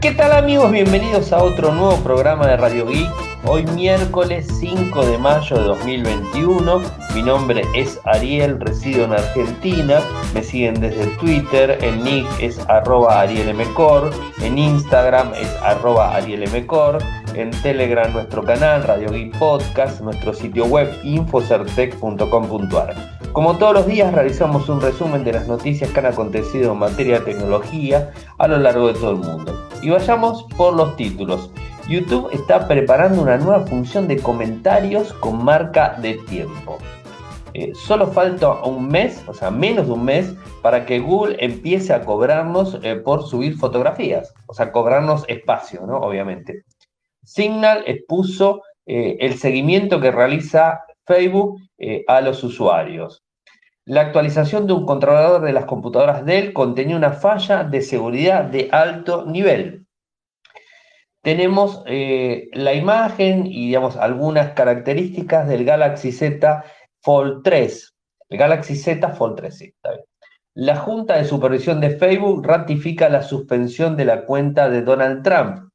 ¿Qué tal amigos? Bienvenidos a otro nuevo programa de Radio Geek. Hoy miércoles 5 de mayo de 2021. Mi nombre es Ariel, resido en Argentina. Me siguen desde Twitter, el nick es arroba arielmcor, en Instagram es arroba arielmcor, en Telegram nuestro canal Radio Geek Podcast, nuestro sitio web infocertec.com.ar. Como todos los días realizamos un resumen de las noticias que han acontecido en materia de tecnología a lo largo de todo el mundo. Y vayamos por los títulos. YouTube está preparando una nueva función de comentarios con marca de tiempo. Eh, solo falta un mes, o sea, menos de un mes, para que Google empiece a cobrarnos eh, por subir fotografías, o sea, cobrarnos espacio, ¿no? Obviamente. Signal expuso eh, el seguimiento que realiza Facebook a los usuarios. La actualización de un controlador de las computadoras Dell contenía una falla de seguridad de alto nivel. Tenemos eh, la imagen y digamos, algunas características del Galaxy Z Fold 3. El Galaxy Z Fold 3, sí. La Junta de Supervisión de Facebook ratifica la suspensión de la cuenta de Donald Trump.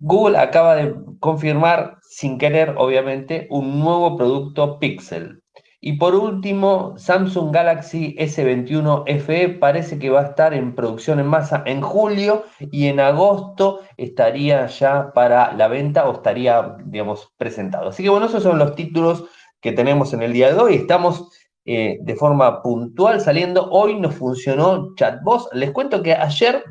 Google acaba de confirmar, sin querer, obviamente, un nuevo producto Pixel. Y por último, Samsung Galaxy S21 FE parece que va a estar en producción en masa en julio y en agosto estaría ya para la venta o estaría, digamos, presentado. Así que bueno, esos son los títulos que tenemos en el día de hoy. Estamos eh, de forma puntual saliendo. Hoy nos funcionó ChatBoss. Les cuento que ayer,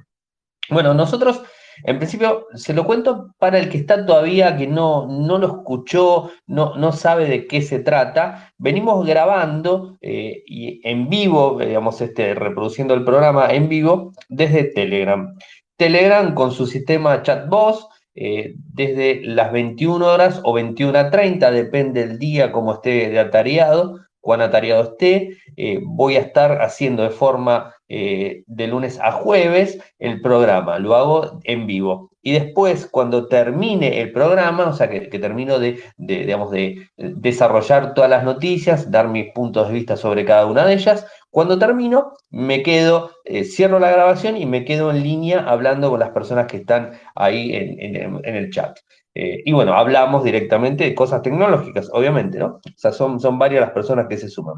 bueno, nosotros en principio, se lo cuento para el que está todavía, que no, no lo escuchó, no, no sabe de qué se trata. Venimos grabando eh, y en vivo, digamos, este, reproduciendo el programa en vivo desde Telegram. Telegram con su sistema ChatBoss, eh, desde las 21 horas o 21.30, depende del día como esté de atareado, cuán atareado esté. Eh, voy a estar haciendo de forma eh, de lunes a jueves el programa, lo hago en vivo. Y después, cuando termine el programa, o sea, que, termino de, digamos, de desarrollar todas las noticias, dar mis puntos de vista sobre cada una de ellas, cuando termino, me quedo, eh, cierro la grabación y me quedo en línea hablando con las personas que están ahí en, el chat. Eh, y bueno, hablamos directamente de cosas tecnológicas, obviamente, ¿no? O sea, son, son varias las personas que se suman.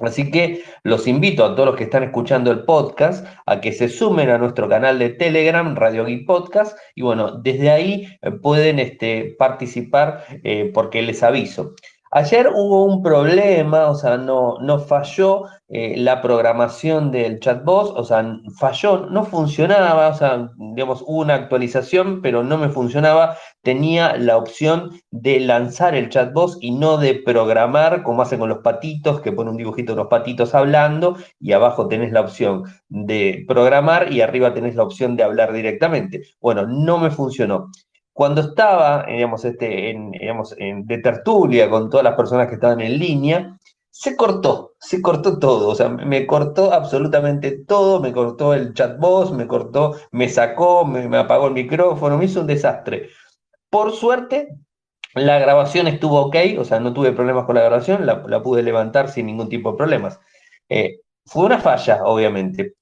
Así que los invito a todos los que están escuchando el podcast a que se sumen a nuestro canal de Telegram, Radio Geek Podcast, y bueno, desde ahí eh, pueden este, participar eh, porque les aviso. Ayer hubo un problema, o sea, no, no falló eh, la programación del chatbot, o sea, falló, no funcionaba, o sea, digamos, hubo una actualización, pero no me funcionaba. Tenía la opción de lanzar el chatbot y no de programar, como hacen con los patitos, que pone un dibujito de unos patitos hablando, y abajo tenés la opción de programar y arriba tenés la opción de hablar directamente. Bueno, no me funcionó. Cuando estaba, digamos, este, en, digamos, de tertulia con todas las personas que estaban en línea, se cortó, se cortó todo, o sea, me cortó absolutamente todo, me cortó el chat voz, me cortó, me sacó, me, apagó el micrófono, me hizo un desastre. Por suerte, la grabación estuvo ok, o sea, no tuve problemas con la grabación, la, pude levantar sin ningún tipo de problemas. Eh, fue una falla, obviamente.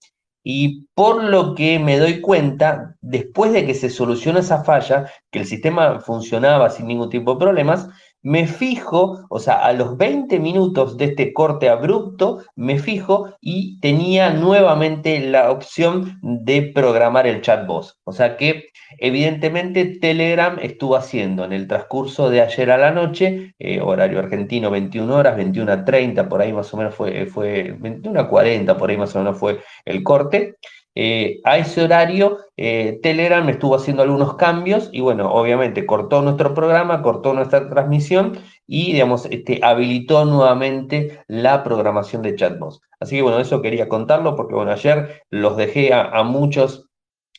Y por lo que me doy cuenta, después de que se soluciona esa falla, que el sistema funcionaba sin ningún tipo de problemas, me fijo, o sea, a los 20 minutos de este corte abrupto, me fijo y tenía nuevamente la opción de programar el chat voz. O sea que evidentemente Telegram estuvo haciendo en el transcurso de ayer a la noche, eh, horario argentino 21 horas, 21 a 30, por ahí más o menos fue, fue 21 a 40, por ahí más o menos fue el corte. Eh, a ese horario, eh, Telegram estuvo haciendo algunos cambios y bueno, obviamente cortó nuestro programa, cortó nuestra transmisión y, digamos, este, habilitó nuevamente la programación de chatbots. Así que bueno, eso quería contarlo porque bueno, ayer los dejé a, muchos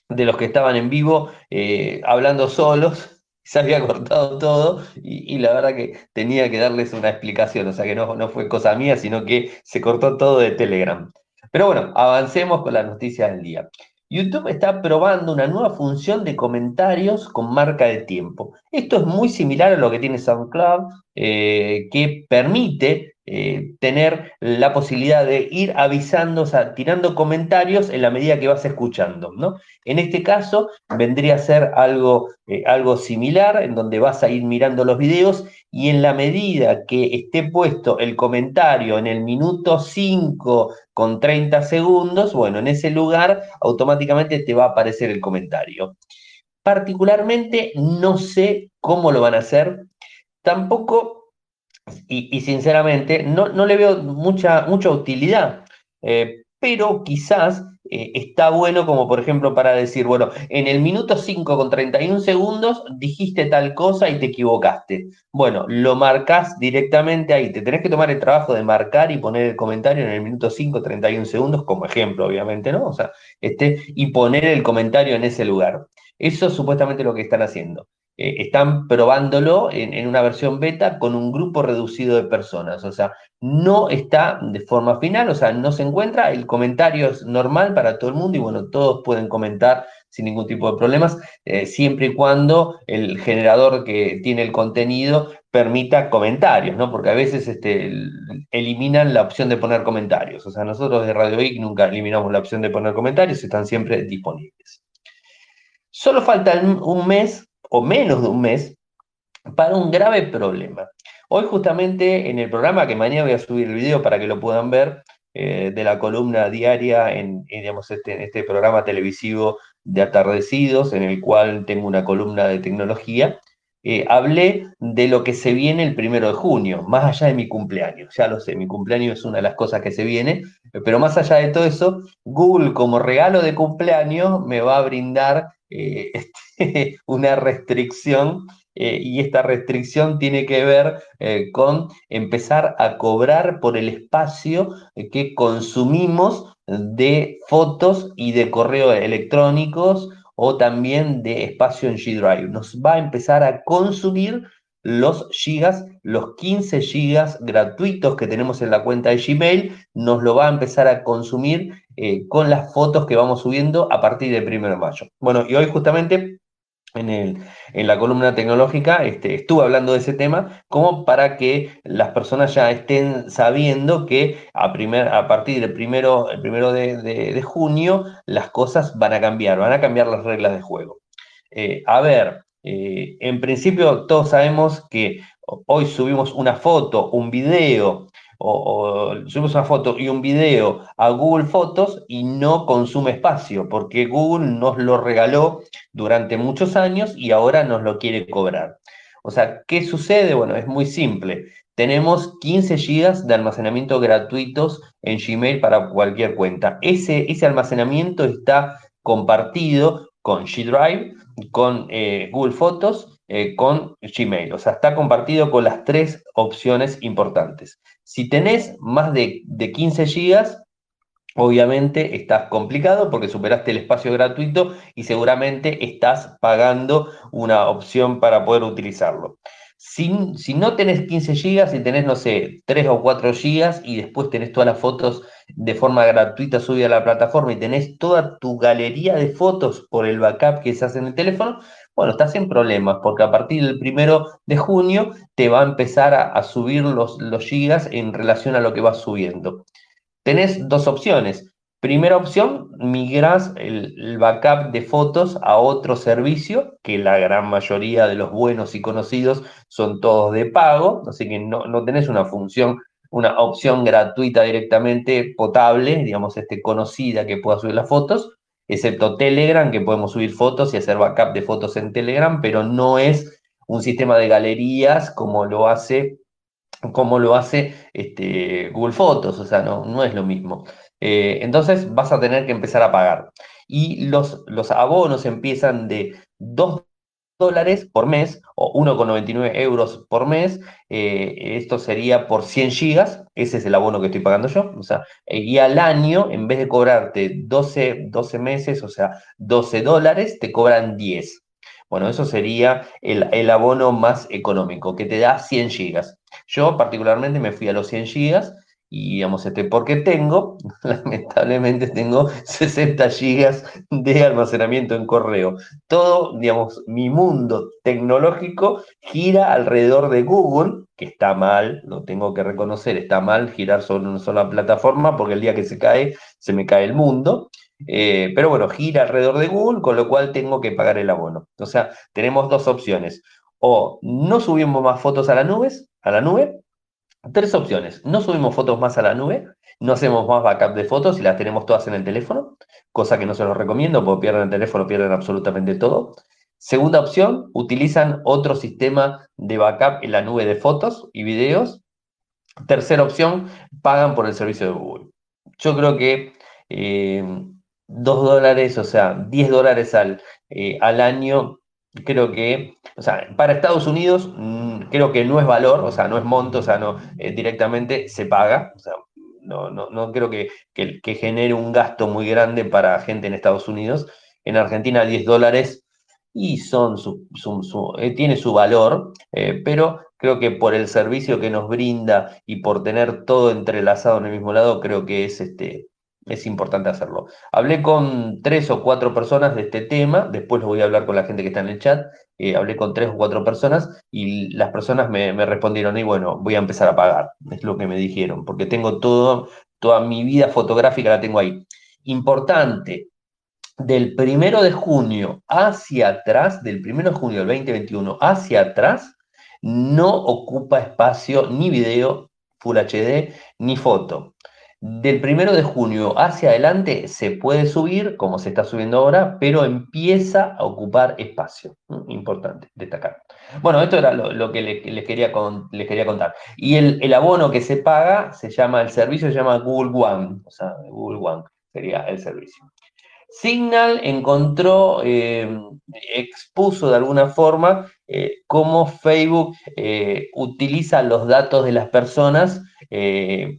de los que estaban en vivo eh, hablando solos, se había cortado todo y, la verdad que tenía que darles una explicación, o sea que no, no fue cosa mía, sino que se cortó todo de Telegram. Pero bueno, avancemos con las noticias del día. YouTube está probando una nueva función de comentarios con marca de tiempo. Esto es muy similar a lo que tiene SoundCloud, eh, que permite eh, tener la posibilidad de ir avisando, o sea, tirando comentarios en la medida que vas escuchando, ¿no? En este caso, vendría a ser algo, eh, algo similar, en donde vas a ir mirando los videos y en la medida que esté puesto el comentario en el minuto 5 con 30 segundos, bueno, en ese lugar automáticamente te va a aparecer el comentario. Particularmente no sé cómo lo van a hacer, tampoco y, sinceramente no, no, le veo mucha, mucha utilidad, eh, pero quizás eh, está bueno como por ejemplo para decir, bueno, en el minuto 5 con 31 segundos dijiste tal cosa y te equivocaste. Bueno, lo marcas directamente ahí, te tenés que tomar el trabajo de marcar y poner el comentario en el minuto 5, 31 segundos como ejemplo, obviamente, ¿no? O sea, este, y poner el comentario en ese lugar. Eso es supuestamente lo que están haciendo. Eh, están probándolo en, una versión beta con un grupo reducido de personas. O sea, no está de forma final, o sea, no se encuentra, el comentario es normal para todo el mundo y bueno, todos pueden comentar sin ningún tipo de problemas, eh, siempre y cuando el generador que tiene el contenido permita comentarios, ¿no? Porque a veces este, eliminan la opción de poner comentarios. O sea, nosotros de Radio Geek nunca eliminamos la opción de poner comentarios, están siempre disponibles. Solo falta un mes o menos de un mes para un grave problema. Hoy justamente en el programa, que mañana voy a subir el video para que lo puedan ver, eh, de la columna diaria en, digamos, este, este, programa televisivo de atardecidos, en el cual tengo una columna de tecnología, eh, hablé de lo que se viene el primero de junio, más allá de mi cumpleaños. Ya lo sé, mi cumpleaños es una de las cosas que se viene, pero más allá de todo eso, Google como regalo de cumpleaños me va a brindar eh, este, una restricción eh, y esta restricción tiene que ver con empezar a cobrar por el espacio que consumimos de fotos y de correo electrónicos o también de espacio en G Drive. Nos va a empezar a consumir los gigas, los 15 gigas gratuitos que tenemos en la cuenta de Gmail, nos lo va a empezar a consumir eh, con las fotos que vamos subiendo a partir del 1 de mayo. Bueno, y hoy justamente en, el, en, la columna tecnológica este, estuve hablando de ese tema como para que las personas ya estén sabiendo que a, primer, a partir del primero, el primero de, junio las cosas van a cambiar, van a cambiar las reglas de juego. Eh, a ver, eh, en principio todos sabemos que hoy subimos una foto, un video, o, subimos una foto y un video a Google Fotos y no consume espacio, porque Google nos lo regaló durante muchos años y ahora nos lo quiere cobrar. O sea, ¿qué sucede? Bueno, es muy simple. Tenemos 15 GB de almacenamiento gratuitos en Gmail para cualquier cuenta. Ese, ese almacenamiento está compartido con G Drive con eh, Google Fotos, eh, con Gmail. O sea, está compartido con las tres opciones importantes. Si tenés más de, 15 gigas, obviamente estás complicado porque superaste el espacio gratuito y seguramente estás pagando una opción para poder utilizarlo. Si, no tenés 15 gigas, si tenés, no sé, 3 o 4 gigas y después tenés todas las fotos de forma gratuita subida a la plataforma y tenés toda tu galería de fotos por el backup que se hace en el teléfono, bueno, estás sin problemas, porque a partir del primero de junio te va a empezar a, subir los, los gigas en relación a lo que vas subiendo. Tenés dos opciones. Primera opción, migras el, backup de fotos a otro servicio, que la gran mayoría de los buenos y conocidos son todos de pago, así que no, no tenés una función una opción gratuita directamente potable, digamos, este, conocida que pueda subir las fotos, excepto Telegram, que podemos subir fotos y hacer backup de fotos en Telegram, pero no es un sistema de galerías como lo hace, como lo hace este, Google Fotos, o sea, no, no es lo mismo. Eh, entonces vas a tener que empezar a pagar. Y los, los abonos empiezan de 2 dólares por mes o 1,99 euros por mes. Eh, esto sería por 100 gigas. Ese es el abono que estoy pagando yo. O sea, y al año, en vez de cobrarte 12, 12 meses, o sea, 12 dólares, te cobran 10. Bueno, eso sería el, el, abono más económico, que te da 100 gigas. Yo particularmente me fui a los 100 gigas y digamos, este, porque tengo, lamentablemente tengo 60 gigas de almacenamiento en correo. Todo, digamos, mi mundo tecnológico gira alrededor de Google, que está mal, lo tengo que reconocer, está mal girar sobre una sola plataforma, porque el día que se cae, se me cae el mundo. Eh, pero bueno, gira alrededor de Google, con lo cual tengo que pagar el abono. O sea, tenemos dos opciones. O no subimos más fotos a la nube, a la nube, Tres opciones. No subimos fotos más a la nube, no hacemos más backup de fotos y las tenemos todas en el teléfono, cosa que no se los recomiendo porque pierden el teléfono, pierden absolutamente todo. Segunda opción, utilizan otro sistema de backup en la nube de fotos y videos. Tercera opción, pagan por el servicio de Google. Yo creo que eh, dos dólares, o sea, 10 dólares al, eh, al año creo que, o sea, para Estados Unidos mm, creo que no es valor, o sea, no es monto, o sea, no, eh, directamente se paga, o sea, no, no, no creo que, que, genere un gasto muy grande para gente en Estados Unidos. En Argentina 10 dólares y son eh, tiene su valor, eh, pero creo que por el servicio que nos brinda y por tener todo entrelazado en el mismo lado, creo que es este, es importante hacerlo. Hablé con tres o cuatro personas de este tema, después lo voy a hablar con la gente que está en el chat, eh, hablé con tres o cuatro personas y las personas me, respondieron, y bueno, voy a empezar a pagar, es lo que me dijeron, porque tengo todo, toda mi vida fotográfica la tengo ahí. Importante, del primero de junio hacia atrás, del primero de junio del 2021 hacia atrás, no ocupa espacio ni video Full HD ni foto. Del primero de junio hacia adelante se puede subir, como se está subiendo ahora, pero empieza a ocupar espacio. Importante destacar. Bueno, esto era lo, que les, quería quería contar. Y el, abono que se paga se llama, el servicio se llama Google One, o sea, Google One sería el servicio. Signal encontró, eh, expuso de alguna forma eh, cómo Facebook eh, utiliza los datos de las personas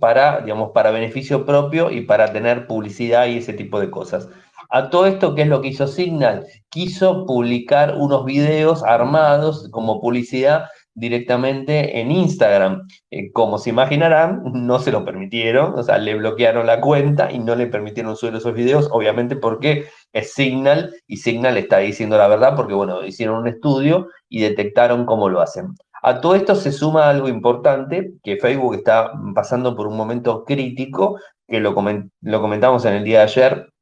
para, digamos, para beneficio propio y para tener publicidad y ese tipo de cosas. A todo esto, ¿qué es lo que hizo Signal? Quiso publicar unos videos armados como publicidad directamente en Instagram. Eh, como se imaginarán, no se lo permitieron, o sea, le bloquearon la cuenta y no le permitieron subir esos videos, obviamente porque es Signal y Signal está diciendo la verdad porque, bueno, hicieron un estudio y detectaron cómo lo hacen. A todo esto se suma algo importante, que Facebook está pasando por un momento crítico, que lo, comentamos en el día de ayer,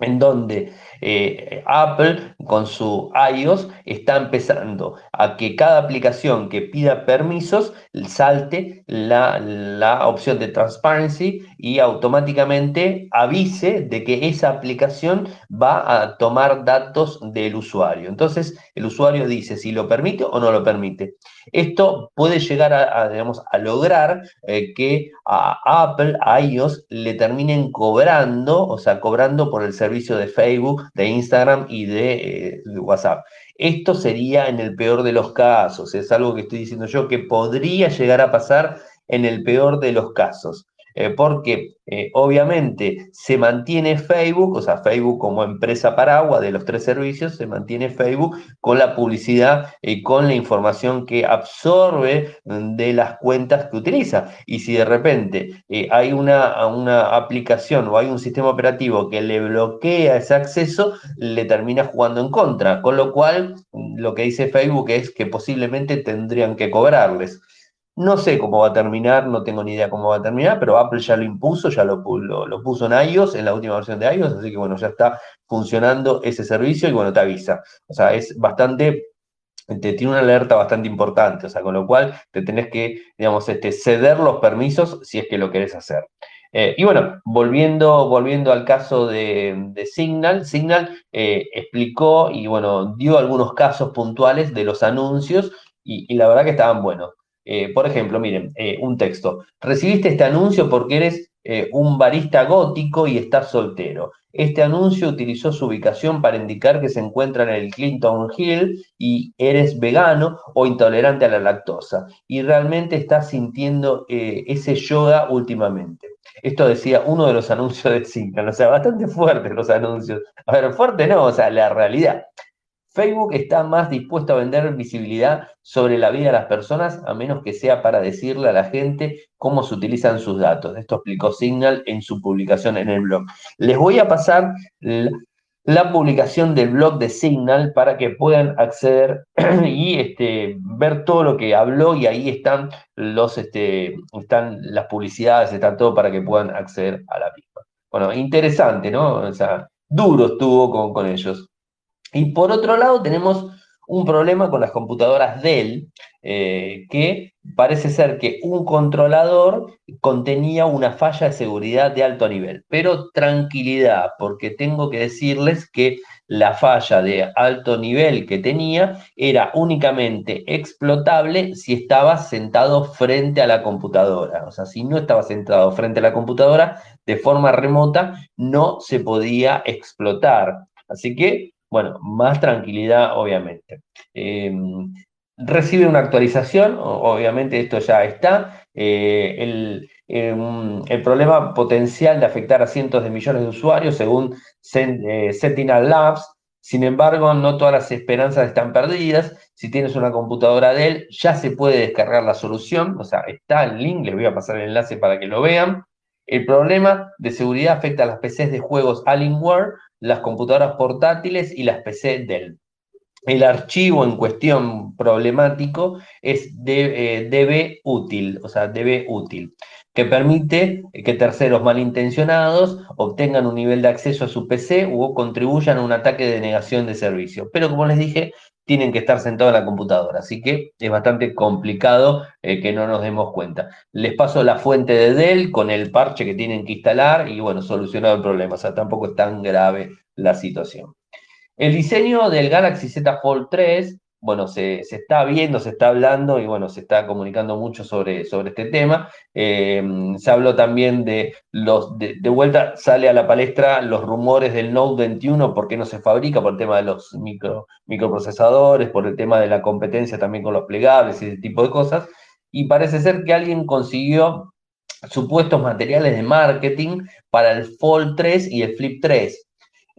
en donde eh, Apple con su iOS está empezando a que cada aplicación que pida permisos salte la, la, opción de transparency y automáticamente avise de que esa aplicación va a tomar datos del usuario. Entonces el usuario dice si lo permite o no lo permite. Esto puede llegar a, digamos, a lograr eh, que a Apple, a iOS, le terminen cobrando, o sea, cobrando por el servicio de Facebook de Instagram y eh, de, WhatsApp. Esto sería en el peor de los casos, es algo que estoy diciendo yo que podría llegar a pasar en el peor de los casos. Eh, porque eh, obviamente se mantiene Facebook, o sea, Facebook como empresa paraguas de los tres servicios, se mantiene Facebook con la publicidad y con la información que absorbe de las cuentas que utiliza. Y si de repente eh, hay una, una aplicación o hay un sistema operativo que le bloquea ese acceso, le termina jugando en contra. Con lo cual, lo que dice Facebook es que posiblemente tendrían que cobrarles. No sé cómo va a terminar, no tengo ni idea cómo va a terminar, pero Apple ya lo impuso, ya lo, lo, puso en iOS, en la última versión de iOS, así que bueno, ya está funcionando ese servicio y bueno, te avisa. O sea, es bastante, te tiene una alerta bastante importante, o sea, con lo cual te tenés que, digamos, este, ceder los permisos si es que lo querés hacer. Eh, y bueno, volviendo, volviendo al caso de, Signal, Signal eh, explicó y bueno, dio algunos casos puntuales de los anuncios y, y la verdad que estaban buenos. Eh, por ejemplo, miren, eh, un texto. Recibiste este anuncio porque eres eh, un barista gótico y estás soltero. Este anuncio utilizó su ubicación para indicar que se encuentra en el Clinton Hill y eres vegano o intolerante a la lactosa. Y realmente estás sintiendo ese yoga últimamente. Esto decía uno de los anuncios de Signal, o sea, bastante fuertes los anuncios. A ver, fuerte no, o sea, la realidad. Facebook está más dispuesto a vender visibilidad sobre la vida de las personas a menos que sea para decirle a la gente cómo se utilizan sus datos. Esto explicó Signal en su publicación en el blog. Les voy a pasar la publicación del blog de Signal para que puedan acceder y este, ver todo lo que habló y ahí este, están las publicidades, está todo para que puedan acceder a la misma. Bueno, interesante, ¿no? O sea, duro estuvo con, con ellos. Y por otro lado tenemos un problema con las computadoras Dell, eh, que parece ser que un controlador contenía una falla de seguridad de alto nivel. Pero tranquilidad, porque tengo que decirles que la falla de alto nivel que tenía era únicamente explotable si estaba sentado frente a la computadora. O sea, si no estaba sentado frente a la computadora de forma remota, no se podía explotar. Así que bueno, más tranquilidad, obviamente. Em, recibe una actualización, obviamente esto ya está. Eh, em, el, problema potencial de afectar a cientos de millones de usuarios, según eh, Sentinel Labs. Sin embargo, no todas las esperanzas están perdidas. Si tienes una computadora de él, ya se puede descargar la solución. O sea, está el link, les voy a pasar el enlace para que lo vean. El problema de seguridad afecta a las PCs de juegos Alienware, las computadoras portátiles y las PC Dell. El archivo en cuestión problemático es DB eh, útil, o sea, DB útil, que permite que terceros malintencionados obtengan un nivel de acceso a su PC o contribuyan a un ataque de negación de servicio. Pero como les dije, tienen que estar sentados en la computadora, así que es bastante complicado eh, que no nos demos cuenta. Les paso la fuente de Dell con el parche que tienen que instalar y bueno, solucionado el problema, o sea, tampoco es tan grave la situación. El diseño del Galaxy Z Fold 3 bueno, se, está viendo, se está hablando y bueno, se está comunicando mucho sobre, sobre este tema. Eh, se habló también de los, de, vuelta sale a la palestra los rumores del Note 21, por qué no se fabrica, por el tema de los micro, microprocesadores, por el tema de la competencia también con los plegables y ese tipo de cosas. Y parece ser que alguien consiguió supuestos materiales de marketing para el Fold 3 y el Flip 3.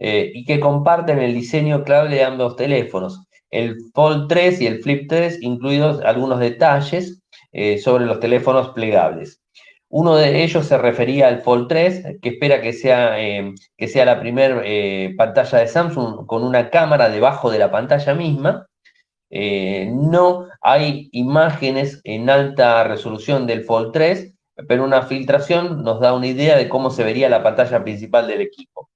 Eh, y que comparten el diseño clave de ambos teléfonos el Fold 3 y el Flip 3, incluidos algunos detalles eh, sobre los teléfonos plegables. Uno de ellos se refería al Fold 3, que espera que sea, eh, que sea la primera eh, pantalla de Samsung con una cámara debajo de la pantalla misma. no hay imágenes en alta resolución del Fold 3, pero una filtración nos da una idea de cómo se vería la pantalla principal del equipo.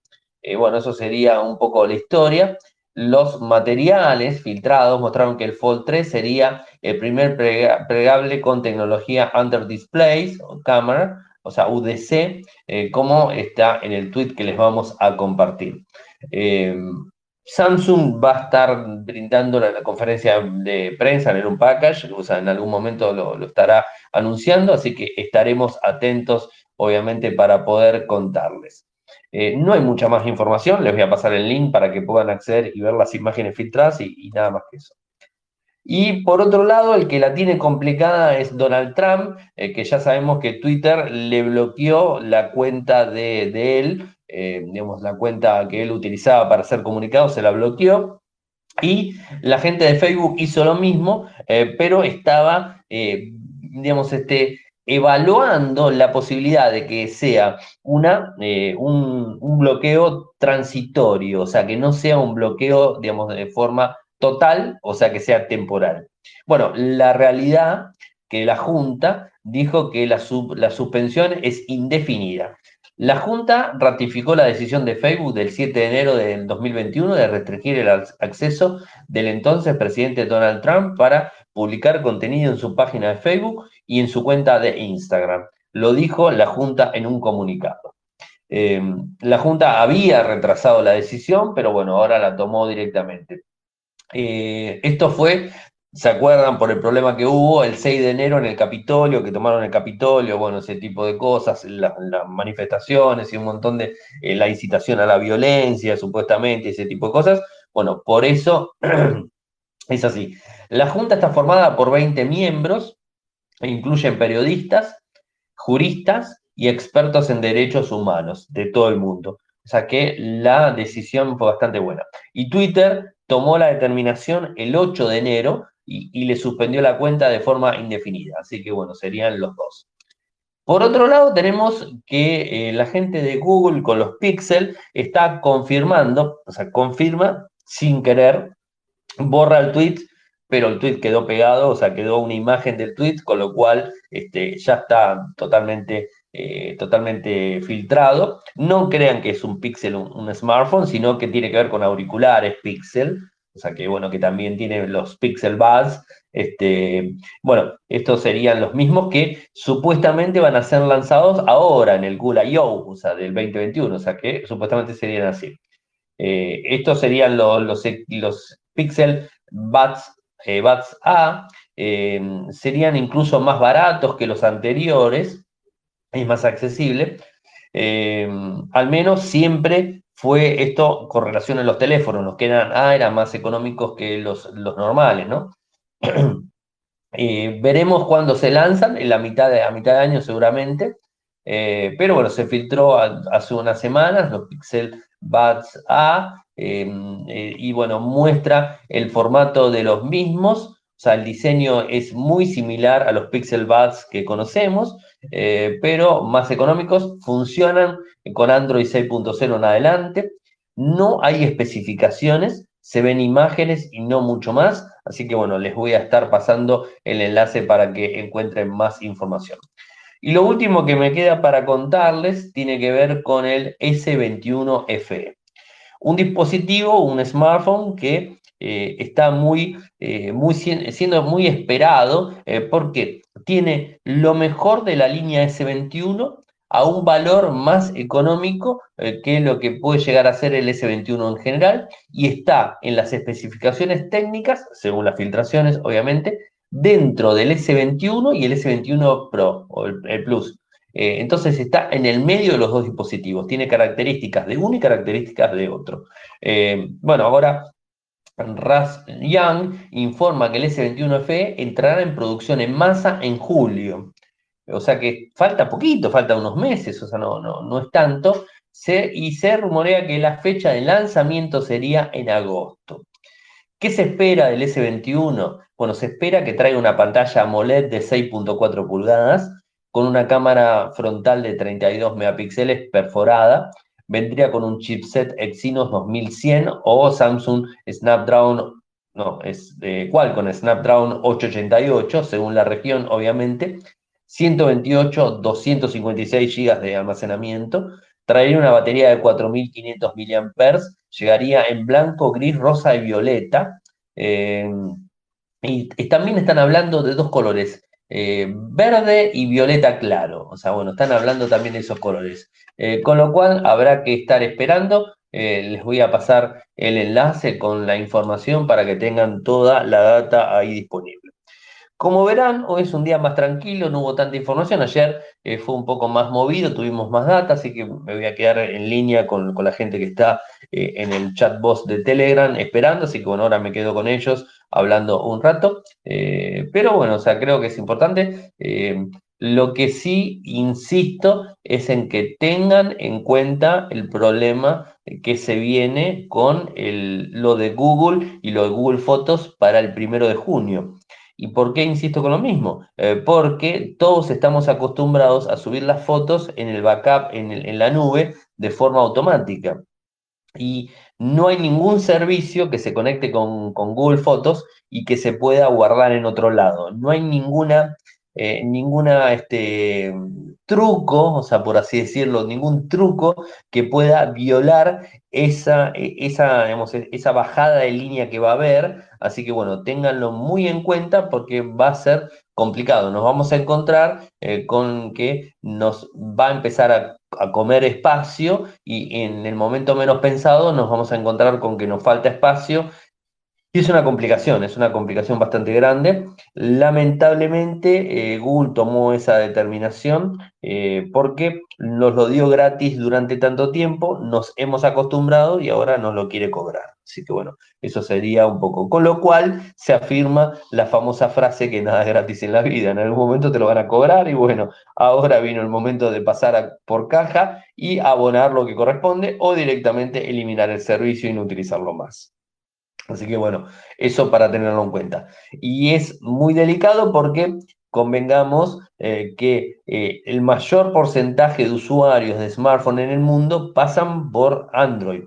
bueno, eso sería un poco la historia. Los materiales filtrados mostraron que el Fold 3 sería el primer plegable con tecnología Under Displays o Camera, o sea, UDC, eh, como está en el tweet que les vamos a compartir. Eh, Samsung va a estar brindando la, conferencia de prensa en un package, o sea, en algún momento lo estará anunciando, así que estaremos atentos, obviamente, para poder contarles. Eh, no hay mucha más información, les voy a pasar el link para que puedan acceder y ver las imágenes filtradas y, nada más que eso. Y por otro lado, el que la tiene complicada es Donald Trump, eh, que ya sabemos que Twitter le bloqueó la cuenta de, él, eh, digamos, la cuenta que él utilizaba para hacer comunicados, se la bloqueó. Y la gente de Facebook hizo lo mismo, pero estaba, digamos, este, evaluando la posibilidad de que sea una, eh, un, bloqueo transitorio, o sea, que no sea un bloqueo, digamos, de forma total, o sea, que sea temporal. Bueno, la realidad que la Junta dijo que la, la suspensión es indefinida. La Junta ratificó la decisión de Facebook del 7 de enero del 2021 de restringir el acceso del entonces presidente Donald Trump para publicar contenido en su página de Facebook y en su cuenta de Instagram. Lo dijo la Junta en un comunicado. Em, la Junta había retrasado la decisión, pero bueno, ahora la tomó directamente. Eh, esto fue, ¿se acuerdan por el problema que hubo el 6 de enero en el Capitolio, que tomaron el Capitolio, bueno, ese tipo de cosas, las manifestaciones y un montón de eh, la incitación a la violencia, supuestamente, ese tipo de cosas? Bueno, por eso es así. La Junta está formada por 20 miembros, e incluyen periodistas, juristas y expertos en derechos humanos de todo el mundo. O sea que la decisión fue bastante buena. Y Twitter tomó la determinación el 8 de enero y, le suspendió la cuenta de forma indefinida. Así que bueno, serían los dos. Por otro lado, tenemos que eh, la gente de Google con los Pixel está confirmando, o sea, confirma sin querer, borra el tweet, pero el tweet quedó pegado, o sea, quedó una imagen del tweet, con lo cual este, ya está totalmente, eh, totalmente filtrado. No crean que es un Pixel, un smartphone, sino que tiene que ver con auriculares Pixel, o sea que bueno, que también tiene los Pixel Buds. Este, bueno, estos serían los mismos que supuestamente van a ser lanzados ahora en el Google I.O., o sea, del 2021, o sea que supuestamente serían así. Eh, estos serían los, los, Pixel Buds, eh, A, em, serían incluso más baratos que los anteriores, es más accesible. Al menos siempre fue esto con relación a los teléfonos, los que eran, ah, eran más económicos que los, los normales, ¿no? Veremos cuándo se lanzan, en la mitad de, a mitad de año seguramente, eh, pero bueno, se filtró hace unas semanas los Pixel Buds A, em, eh, y bueno, muestra el formato de los mismos, o sea, el diseño es muy similar a los Pixel Buds que conocemos, pero más económicos, funcionan con Android 6.0 en adelante. No hay especificaciones, se ven imágenes y no mucho más. Así que bueno, les voy a estar pasando el enlace para que encuentren más información. Y lo último que me queda para contarles tiene que ver con el S21 FE. Un dispositivo, un smartphone que eh, está muy, eh, muy, siendo muy esperado eh, porque tiene lo mejor de la línea S21 a un valor más económico eh, que lo que puede llegar a ser el S21 en general y está en las especificaciones técnicas, según las filtraciones obviamente, dentro del S21 y el S21 Pro o el, Plus. Eh, entonces está en el medio de los dos dispositivos, tiene características de uno y características de otro. Eh, bueno, ahora Ras Young informa que el S21 FE entrará en producción en masa en julio. O sea que falta poquito, falta unos meses, o sea, no, no, no es tanto. y se rumorea que la fecha de lanzamiento sería en agosto. ¿Qué se espera del S21? Bueno, se espera que traiga una pantalla AMOLED de 6.4 pulgadas con una cámara frontal de 32 megapíxeles perforada. Vendría con un chipset Exynos 2100 o Samsung Snapdragon, no, es de Qualcomm Snapdragon 888, según la región, obviamente, 128, 256 GB de almacenamiento, traería una batería de 4.500 mAh, llegaría en blanco, gris, rosa y violeta. Eh, y, también están hablando de dos colores, eh, verde y violeta claro. O sea, bueno, están hablando también de esos colores. Eh, con lo cual habrá que estar esperando. les voy a pasar el enlace con la información para que tengan toda la data ahí disponible. Como verán, hoy es un día más tranquilo, no hubo tanta información. Ayer eh, fue un poco más movido, tuvimos más data, así que me voy a quedar en línea con, la gente que está eh, en el chat box de Telegram esperando, así que bueno, ahora me quedo con ellos hablando un rato. Eh, pero bueno, o sea, creo que es importante. lo que sí insisto es en que tengan en cuenta el problema que se viene con lo de Google y lo de Google Fotos para el primero de junio. ¿Y por qué insisto con lo mismo? Eh, porque todos estamos acostumbrados a subir las fotos en el backup, en, la nube, de forma automática. Y no hay ningún servicio que se conecte con, Google Fotos y que se pueda guardar en otro lado. No hay ninguna, eh, ninguna este, truco, o sea, por así decirlo, ningún truco que pueda violar esa, e, esa, esa bajada de línea que va a haber. Así que bueno, ténganlo muy en cuenta porque va a ser complicado. Nos vamos a encontrar eh, con que nos va a empezar a, a, comer espacio y en el momento menos pensado nos vamos a encontrar con que nos falta espacio y es una complicación, es una complicación bastante grande. Lamentablemente, eh, Google tomó esa determinación eh, porque nos lo dio gratis durante tanto tiempo, nos hemos acostumbrado y ahora nos lo quiere cobrar. Así que bueno, eso sería un poco. Con lo cual se afirma la famosa frase que nada es gratis en la vida. En algún momento te lo van a cobrar y bueno, ahora vino el momento de pasar por caja y abonar lo que corresponde o directamente eliminar el servicio y no utilizarlo más. Así que bueno, eso para tenerlo en cuenta. Y es muy delicado porque convengamos eh, que eh, el mayor porcentaje de usuarios de smartphone en el mundo pasan por Android.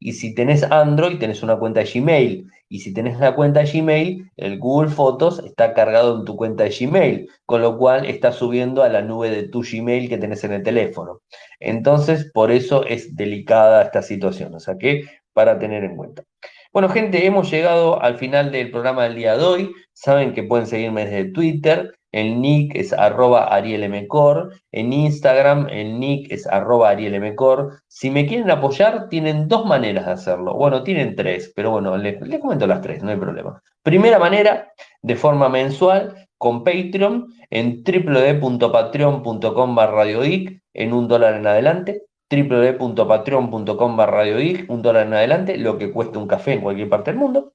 Y si tenés Android, tenés una cuenta de Gmail. Y si tenés la cuenta de Gmail, el Google Fotos está cargado en tu cuenta de Gmail, con lo cual está subiendo a la nube de tu Gmail que tenés en el teléfono. Entonces, por eso es delicada esta situación. O sea que para tener en cuenta. Bueno, gente, hemos llegado al final del programa del día de hoy. Saben que pueden seguirme desde Twitter. El nick es arroba arielmcor. En Instagram el nick es arroba arielmcor. Si me quieren apoyar, tienen dos maneras de hacerlo. Bueno, tienen tres, pero bueno, les, les comento las tres, no hay problema. Primera manera, de forma mensual, con Patreon en www.patreon.com barra en un dólar en adelante www.patreon.com barra un dólar en adelante, lo que cuesta un café en cualquier parte del mundo.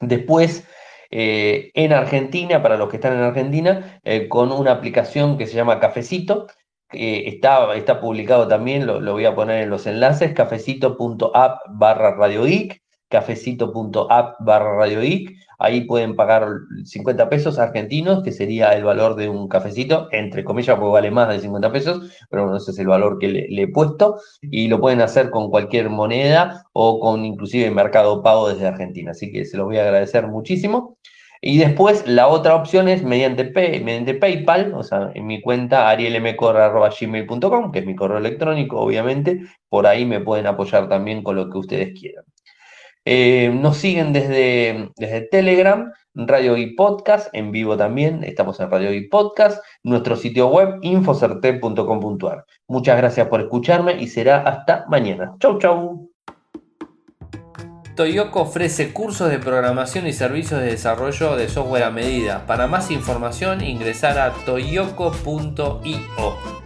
Después, eh, en Argentina, para los que están en Argentina, eh, con una aplicación que se llama Cafecito, está, está publicado también, lo, lo, voy a poner en los enlaces, cafecito.app barra radioic, cafecito.app barra Ahí pueden pagar 50 pesos argentinos, que sería el valor de un cafecito, entre comillas, porque vale más de 50 pesos, pero bueno, ese es el valor que le, he puesto. Y lo pueden hacer con cualquier moneda o con inclusive Mercado Pago desde Argentina. Así que se los voy a agradecer muchísimo. Y después la otra opción es mediante, mediante PayPal, o sea, en mi cuenta arielmcor.gmail.com, que es mi correo electrónico, obviamente. Por ahí me pueden apoyar también con lo que ustedes quieran. Eh, nos siguen desde, desde Telegram, Radio y Podcast, en vivo también, estamos en Radio y Podcast, nuestro sitio web infocerte.com.ar. Muchas gracias por escucharme y será hasta mañana. Chau, chau. Toyoko ofrece cursos de programación y servicios de desarrollo de software a medida. Para más información ingresar a toyoko.io